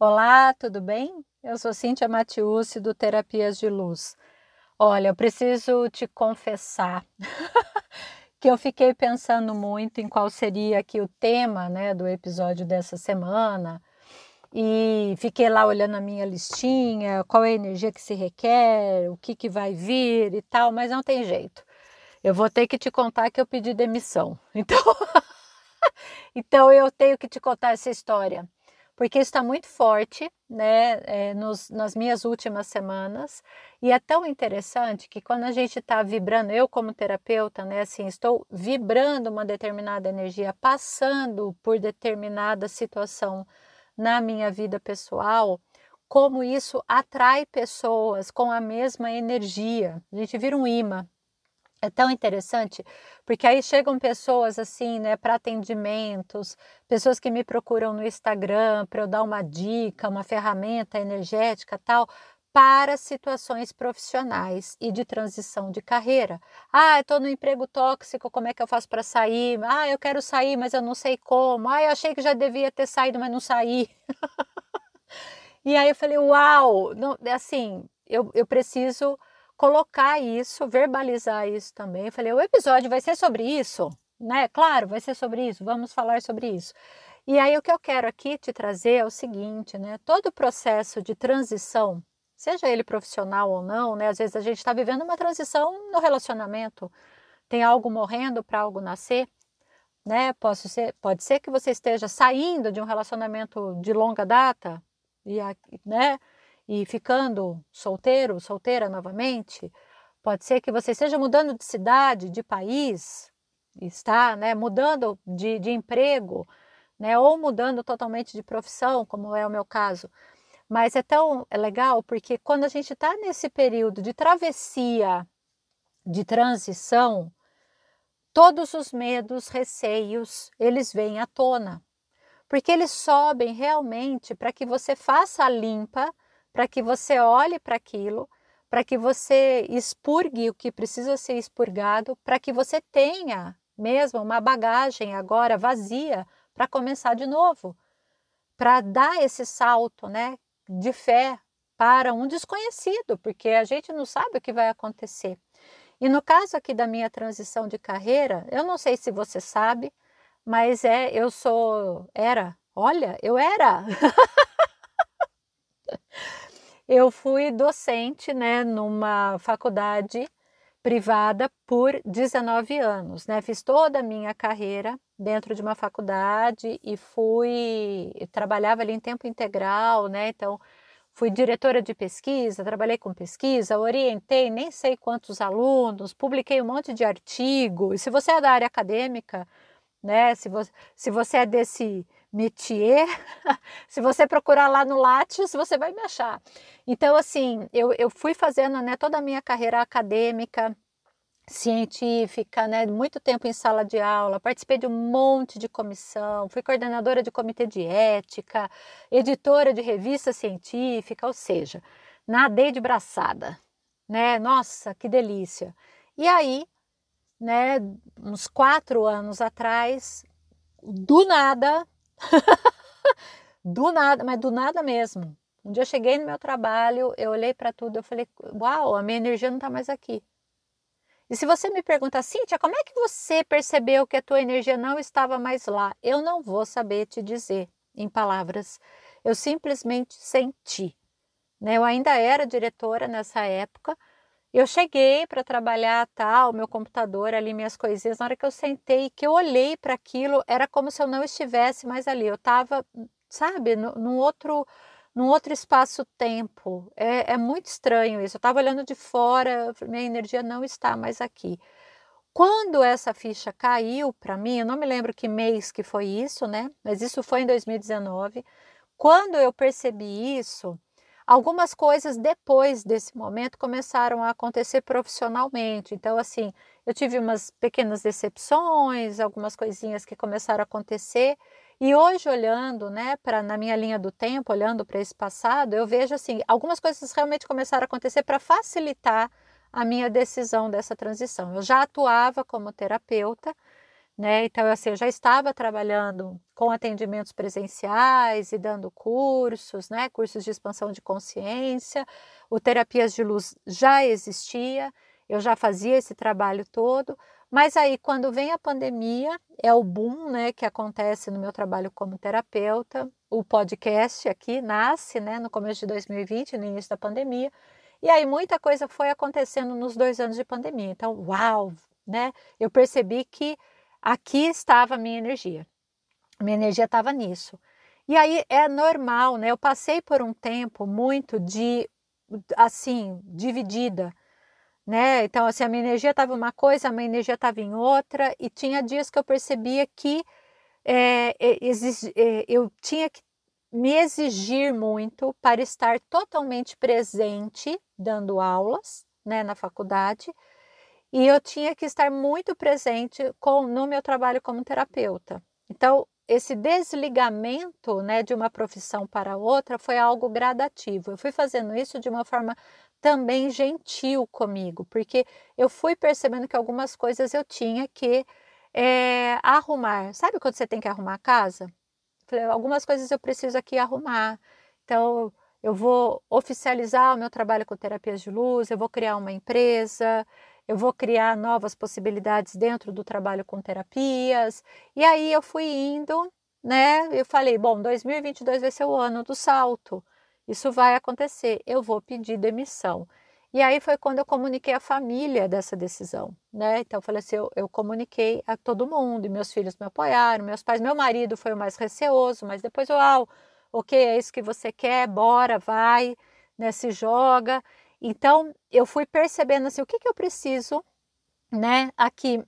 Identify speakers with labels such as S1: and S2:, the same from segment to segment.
S1: Olá, tudo bem? Eu sou Cíntia Matiusi do Terapias de Luz. Olha, eu preciso te confessar que eu fiquei pensando muito em qual seria aqui o tema né, do episódio dessa semana e fiquei lá olhando a minha listinha, qual é a energia que se requer, o que, que vai vir e tal, mas não tem jeito. Eu vou ter que te contar que eu pedi demissão. Então, então eu tenho que te contar essa história porque está muito forte né, é, nos, nas minhas últimas semanas. E é tão interessante que quando a gente está vibrando, eu como terapeuta, né, assim, estou vibrando uma determinada energia, passando por determinada situação na minha vida pessoal, como isso atrai pessoas com a mesma energia. A gente vira um imã, é tão interessante, porque aí chegam pessoas assim, né, para atendimentos, pessoas que me procuram no Instagram para eu dar uma dica, uma ferramenta energética tal, para situações profissionais e de transição de carreira. Ah, estou no emprego tóxico, como é que eu faço para sair? Ah, eu quero sair, mas eu não sei como. Ah, eu achei que já devia ter saído, mas não saí. e aí eu falei, uau, não, assim, eu, eu preciso colocar isso, verbalizar isso também. Eu falei, o episódio vai ser sobre isso, né? Claro, vai ser sobre isso, vamos falar sobre isso. E aí o que eu quero aqui te trazer é o seguinte, né? Todo o processo de transição, seja ele profissional ou não, né? Às vezes a gente está vivendo uma transição no relacionamento. Tem algo morrendo para algo nascer, né? Posso ser, pode ser que você esteja saindo de um relacionamento de longa data e, né? E ficando solteiro, solteira novamente, pode ser que você esteja mudando de cidade, de país, está né, mudando de, de emprego, né, ou mudando totalmente de profissão, como é o meu caso. Mas é tão é legal porque quando a gente está nesse período de travessia, de transição, todos os medos, receios, eles vêm à tona. Porque eles sobem realmente para que você faça a limpa para que você olhe para aquilo, para que você expurgue o que precisa ser expurgado, para que você tenha mesmo uma bagagem agora vazia para começar de novo, para dar esse salto, né, de fé para um desconhecido, porque a gente não sabe o que vai acontecer. E no caso aqui da minha transição de carreira, eu não sei se você sabe, mas é, eu sou, era, olha, eu era eu fui docente né, numa faculdade privada por 19 anos, né? Fiz toda a minha carreira dentro de uma faculdade e fui trabalhava ali em tempo integral, né? Então fui diretora de pesquisa, trabalhei com pesquisa, orientei nem sei quantos alunos, publiquei um monte de artigo. E se você é da área acadêmica, né? Se você, se você é desse métier, se você procurar lá no Lattes, você vai me achar. Então, assim, eu, eu fui fazendo né, toda a minha carreira acadêmica, científica, né, muito tempo em sala de aula, participei de um monte de comissão, fui coordenadora de comitê de ética, editora de revista científica, ou seja, nadei de braçada, né? Nossa, que delícia! E aí, né, uns quatro anos atrás, do nada, do nada, mas do nada mesmo. Um dia eu cheguei no meu trabalho, eu olhei para tudo, eu falei, uau, a minha energia não está mais aqui. E se você me pergunta, Cíntia, como é que você percebeu que a tua energia não estava mais lá? Eu não vou saber te dizer em palavras. Eu simplesmente senti. Né? Eu ainda era diretora nessa época, eu cheguei para trabalhar tal, meu computador ali, minhas coisinhas. Na hora que eu sentei, que eu olhei para aquilo, era como se eu não estivesse mais ali. Eu estava, sabe, num outro, num outro espaço-tempo. É, é, muito estranho isso. Eu estava olhando de fora, minha energia não está mais aqui. Quando essa ficha caiu para mim, eu não me lembro que mês que foi isso, né? Mas isso foi em 2019. Quando eu percebi isso, Algumas coisas depois desse momento começaram a acontecer profissionalmente. Então, assim, eu tive umas pequenas decepções, algumas coisinhas que começaram a acontecer. E hoje, olhando, né, para na minha linha do tempo, olhando para esse passado, eu vejo assim, algumas coisas realmente começaram a acontecer para facilitar a minha decisão dessa transição. Eu já atuava como terapeuta, né? Então, assim, eu já estava trabalhando com atendimentos presenciais e dando cursos, né? Cursos de expansão de consciência. O Terapias de Luz já existia, eu já fazia esse trabalho todo, mas aí quando vem a pandemia, é o boom, né, que acontece no meu trabalho como terapeuta. O podcast aqui nasce, né, no começo de 2020, no início da pandemia. E aí muita coisa foi acontecendo nos dois anos de pandemia. Então, uau, né? Eu percebi que aqui estava a minha energia. Minha energia estava nisso. E aí é normal, né? Eu passei por um tempo muito de assim, dividida, né? Então, assim, a minha energia estava uma coisa, a minha energia estava em outra, e tinha dias que eu percebia que é, é, eu tinha que me exigir muito para estar totalmente presente dando aulas, né, na faculdade, e eu tinha que estar muito presente com, no meu trabalho como terapeuta. Então, esse desligamento né, de uma profissão para outra foi algo gradativo. Eu fui fazendo isso de uma forma também gentil comigo, porque eu fui percebendo que algumas coisas eu tinha que é, arrumar. Sabe quando você tem que arrumar a casa? Algumas coisas eu preciso aqui arrumar. Então, eu vou oficializar o meu trabalho com terapias de luz, eu vou criar uma empresa, eu vou criar novas possibilidades dentro do trabalho com terapias. E aí eu fui indo, né? Eu falei, bom, 2022 vai ser o ano do salto. Isso vai acontecer. Eu vou pedir demissão. E aí foi quando eu comuniquei à família dessa decisão, né? Então eu falei assim, eu, eu comuniquei a todo mundo, e meus filhos me apoiaram, meus pais, meu marido foi o mais receoso, mas depois, uau, ok, é isso que você quer, bora, vai, né? Se joga. Então, eu fui percebendo assim, o que, que eu preciso, né, aqui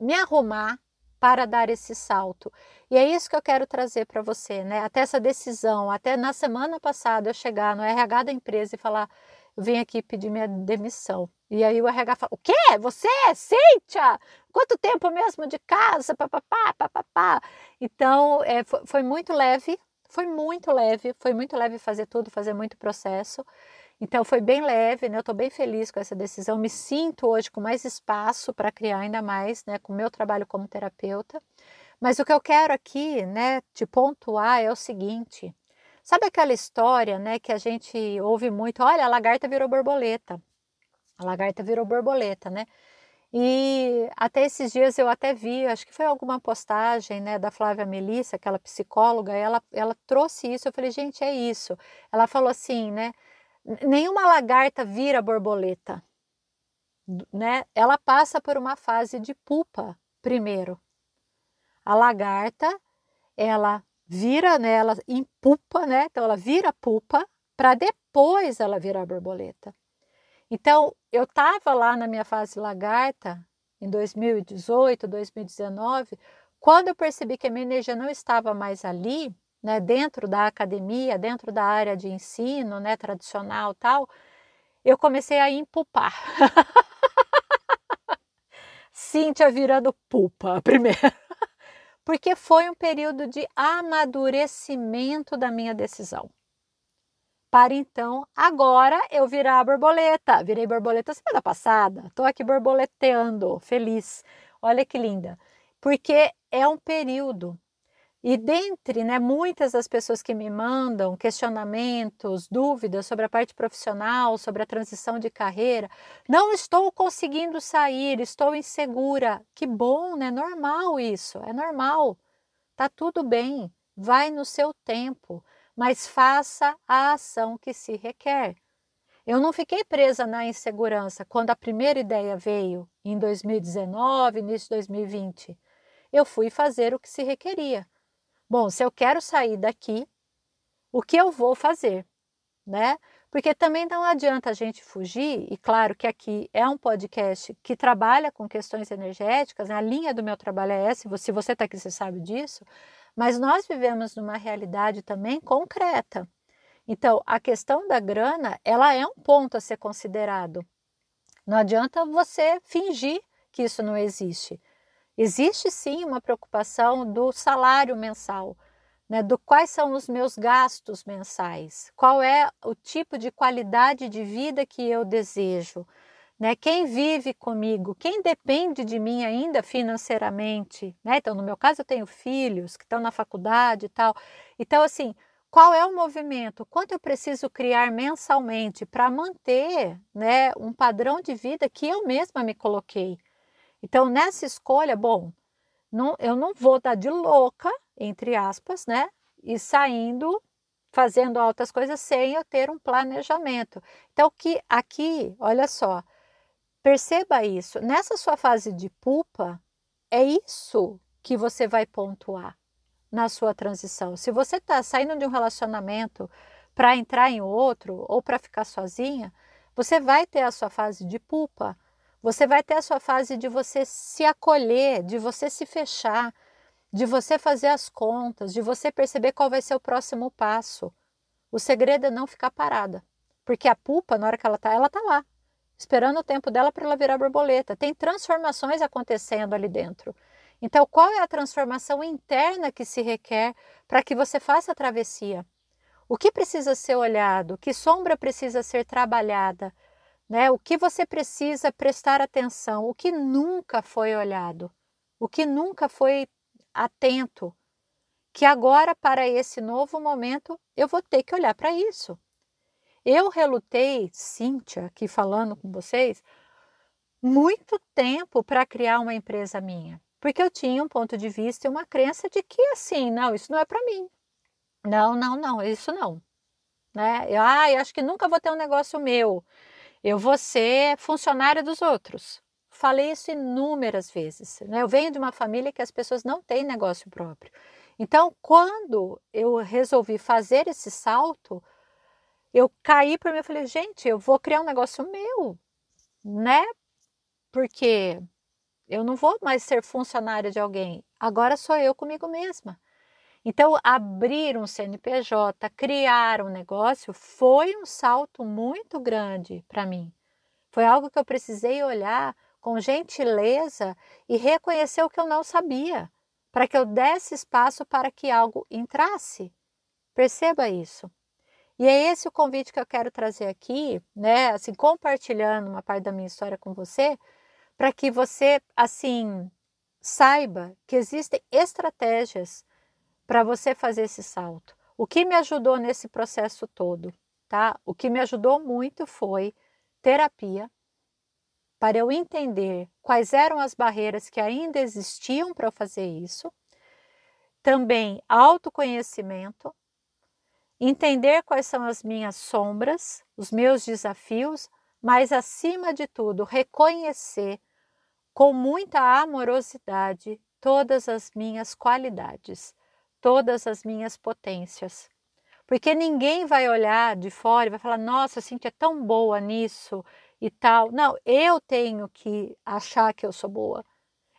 S1: me arrumar para dar esse salto. E é isso que eu quero trazer para você, né? Até essa decisão, até na semana passada eu chegar no RH da empresa e falar, vim aqui pedir minha demissão. E aí o RH fala, o quê? Você? Cíntia? Quanto tempo mesmo de casa? Papapá, papapá. Então, é, foi, foi muito leve, foi muito leve, foi muito leve fazer tudo, fazer muito processo. Então foi bem leve, né? Eu estou bem feliz com essa decisão. Me sinto hoje com mais espaço para criar ainda mais, né? Com o meu trabalho como terapeuta. Mas o que eu quero aqui, né, te pontuar é o seguinte: sabe aquela história, né, que a gente ouve muito? Olha, a lagarta virou borboleta. A lagarta virou borboleta, né? E até esses dias eu até vi, acho que foi alguma postagem, né, da Flávia Melissa, aquela psicóloga, ela, ela trouxe isso. Eu falei, gente, é isso. Ela falou assim, né? Nenhuma lagarta vira borboleta, né? Ela passa por uma fase de pupa primeiro. A lagarta, ela vira, né? Ela empupa, né? Então ela vira pupa para depois ela virar borboleta. Então, eu estava lá na minha fase lagarta em 2018, 2019, quando eu percebi que a minha energia não estava mais ali, né, dentro da academia, dentro da área de ensino, né, tradicional tal, eu comecei a empupar. Cíntia virando pupa primeiro. Porque foi um período de amadurecimento da minha decisão. Para então, agora eu virar a borboleta. Virei borboleta semana passada. Estou aqui borboleteando, feliz. Olha que linda. Porque é um período e dentre né, muitas das pessoas que me mandam questionamentos, dúvidas sobre a parte profissional, sobre a transição de carreira, não estou conseguindo sair, estou insegura. Que bom, né? Normal isso, é normal. Tá tudo bem, vai no seu tempo, mas faça a ação que se requer. Eu não fiquei presa na insegurança quando a primeira ideia veio em 2019, início de 2020. Eu fui fazer o que se requeria Bom, se eu quero sair daqui, o que eu vou fazer, né? Porque também não adianta a gente fugir, e claro que aqui é um podcast que trabalha com questões energéticas, né? a linha do meu trabalho é essa, se você está aqui, você sabe disso, mas nós vivemos numa realidade também concreta. Então, a questão da grana, ela é um ponto a ser considerado. Não adianta você fingir que isso não existe. Existe sim uma preocupação do salário mensal, né, do quais são os meus gastos mensais, qual é o tipo de qualidade de vida que eu desejo, né? Quem vive comigo, quem depende de mim ainda financeiramente, né? Então, no meu caso, eu tenho filhos que estão na faculdade e tal. Então, assim, qual é o movimento? Quanto eu preciso criar mensalmente para manter, né, um padrão de vida que eu mesma me coloquei? Então, nessa escolha, bom, não, eu não vou dar de louca, entre aspas, né? E saindo fazendo altas coisas sem eu ter um planejamento. Então, que aqui, olha só, perceba isso. Nessa sua fase de pupa, é isso que você vai pontuar na sua transição. Se você está saindo de um relacionamento para entrar em outro ou para ficar sozinha, você vai ter a sua fase de pupa. Você vai ter a sua fase de você se acolher, de você se fechar, de você fazer as contas, de você perceber qual vai ser o próximo passo. O segredo é não ficar parada, porque a pupa, na hora que ela tá, ela tá lá, esperando o tempo dela para ela virar borboleta. Tem transformações acontecendo ali dentro. Então, qual é a transformação interna que se requer para que você faça a travessia? O que precisa ser olhado? Que sombra precisa ser trabalhada? Né? O que você precisa prestar atenção? O que nunca foi olhado? O que nunca foi atento, que agora, para esse novo momento, eu vou ter que olhar para isso. Eu relutei, Cíntia, aqui falando com vocês, muito tempo para criar uma empresa minha, porque eu tinha um ponto de vista e uma crença de que assim, não, isso não é para mim. Não, não, não, isso não. Né? Ah, eu acho que nunca vou ter um negócio meu. Eu vou ser funcionária dos outros. Falei isso inúmeras vezes. Né? Eu venho de uma família que as pessoas não têm negócio próprio. Então, quando eu resolvi fazer esse salto, eu caí para mim e falei, gente, eu vou criar um negócio meu, né? Porque eu não vou mais ser funcionária de alguém, agora sou eu comigo mesma. Então, abrir um CNPJ, criar um negócio, foi um salto muito grande para mim. Foi algo que eu precisei olhar com gentileza e reconhecer o que eu não sabia, para que eu desse espaço para que algo entrasse. Perceba isso. E é esse o convite que eu quero trazer aqui, né, assim, compartilhando uma parte da minha história com você, para que você, assim, saiba que existem estratégias para você fazer esse salto. O que me ajudou nesse processo todo, tá? O que me ajudou muito foi terapia, para eu entender quais eram as barreiras que ainda existiam para eu fazer isso. Também autoconhecimento, entender quais são as minhas sombras, os meus desafios, mas acima de tudo, reconhecer com muita amorosidade todas as minhas qualidades, todas as minhas potências. Porque ninguém vai olhar de fora e vai falar: nossa, Cintia é tão boa nisso, e tal. Não, eu tenho que achar que eu sou boa.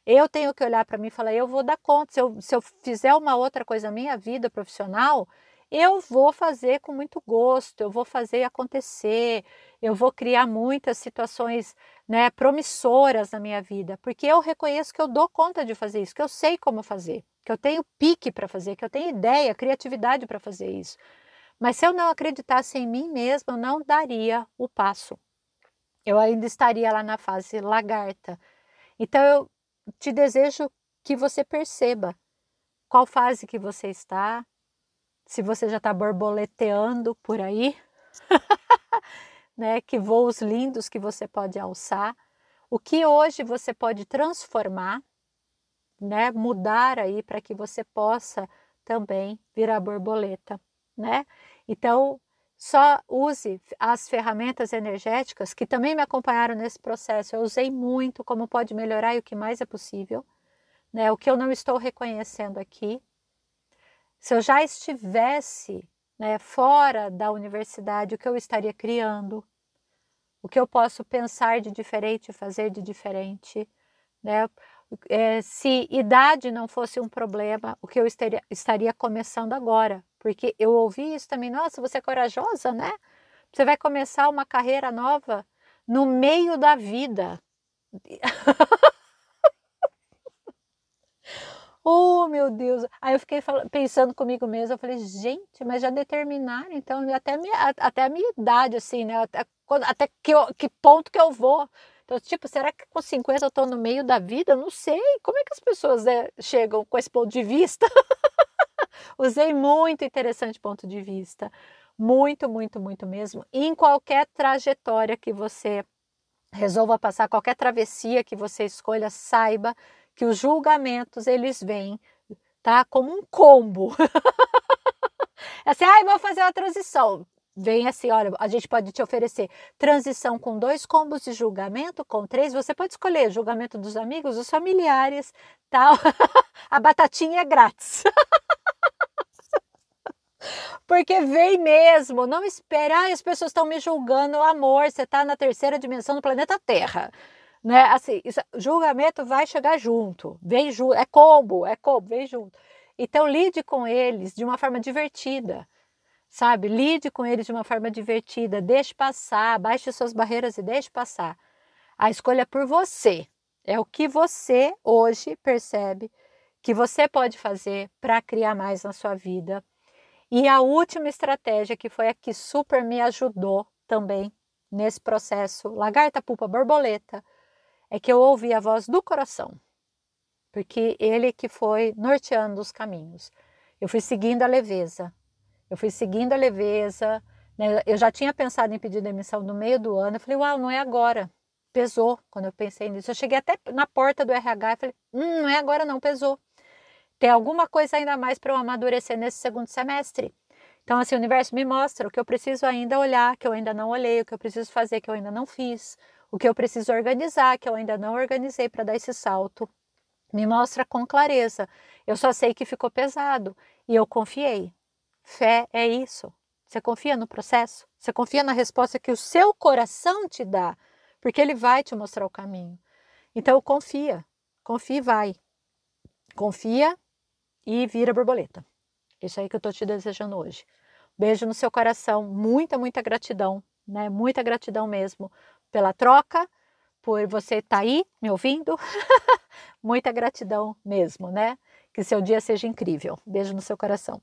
S1: Eu tenho que olhar para mim e falar, eu vou dar conta. Se eu, se eu fizer uma outra coisa na minha vida profissional, eu vou fazer com muito gosto, eu vou fazer acontecer, eu vou criar muitas situações né, promissoras na minha vida, porque eu reconheço que eu dou conta de fazer isso, que eu sei como fazer, que eu tenho pique para fazer, que eu tenho ideia, criatividade para fazer isso. Mas se eu não acreditasse em mim mesma, eu não daria o passo eu ainda estaria lá na fase lagarta. Então eu te desejo que você perceba qual fase que você está, se você já está borboleteando por aí, né? Que voos lindos que você pode alçar, o que hoje você pode transformar, né? Mudar aí para que você possa também virar borboleta, né? Então só use as ferramentas energéticas que também me acompanharam nesse processo. Eu usei muito como pode melhorar e o que mais é possível. Né? O que eu não estou reconhecendo aqui. Se eu já estivesse né, fora da universidade, o que eu estaria criando? O que eu posso pensar de diferente, fazer de diferente? Né? É, se idade não fosse um problema, o que eu estaria, estaria começando agora, porque eu ouvi isso também, nossa, você é corajosa, né? Você vai começar uma carreira nova no meio da vida. oh, meu Deus! Aí eu fiquei pensando comigo mesma, eu falei, gente, mas já determinaram, então, até a minha, até a minha idade, assim, né? Quando, até que, eu, que ponto que eu vou? Então, tipo, será que com 50 eu estou no meio da vida? Não sei. Como é que as pessoas né, chegam com esse ponto de vista? Usei muito interessante ponto de vista. Muito, muito, muito mesmo. Em qualquer trajetória que você resolva passar, qualquer travessia que você escolha, saiba que os julgamentos eles vêm, tá? Como um combo. é assim, ah, vou fazer uma transição vem assim, olha, a gente pode te oferecer transição com dois combos de julgamento, com três, você pode escolher julgamento dos amigos, dos familiares, tal. a batatinha é grátis. Porque vem mesmo, não espere, ah, as pessoas estão me julgando, amor, você está na terceira dimensão do planeta Terra. Né? Assim, isso, julgamento vai chegar junto, vem junto, é combo, é combo, vem junto. Então lide com eles de uma forma divertida sabe? Lide com eles de uma forma divertida, deixe passar, baixe suas barreiras e deixe passar. A escolha é por você. É o que você hoje percebe que você pode fazer para criar mais na sua vida. E a última estratégia, que foi a que super me ajudou também nesse processo, lagarta, pupa, borboleta, é que eu ouvi a voz do coração, porque ele que foi norteando os caminhos. Eu fui seguindo a leveza, eu fui seguindo a leveza. Né? Eu já tinha pensado em pedir demissão no meio do ano. Eu falei, uau, não é agora. Pesou quando eu pensei nisso. Eu cheguei até na porta do RH e falei, hum, não é agora não, pesou. Tem alguma coisa ainda mais para eu amadurecer nesse segundo semestre. Então, assim, o universo me mostra o que eu preciso ainda olhar, que eu ainda não olhei, o que eu preciso fazer, que eu ainda não fiz, o que eu preciso organizar, que eu ainda não organizei para dar esse salto. Me mostra com clareza. Eu só sei que ficou pesado e eu confiei. Fé é isso. Você confia no processo? Você confia na resposta que o seu coração te dá, porque ele vai te mostrar o caminho. Então confia, confia e vai. Confia e vira borboleta. Isso aí que eu estou te desejando hoje. Beijo no seu coração, muita, muita gratidão, né? Muita gratidão mesmo pela troca, por você estar tá aí me ouvindo. muita gratidão mesmo, né? Que seu dia seja incrível. Beijo no seu coração.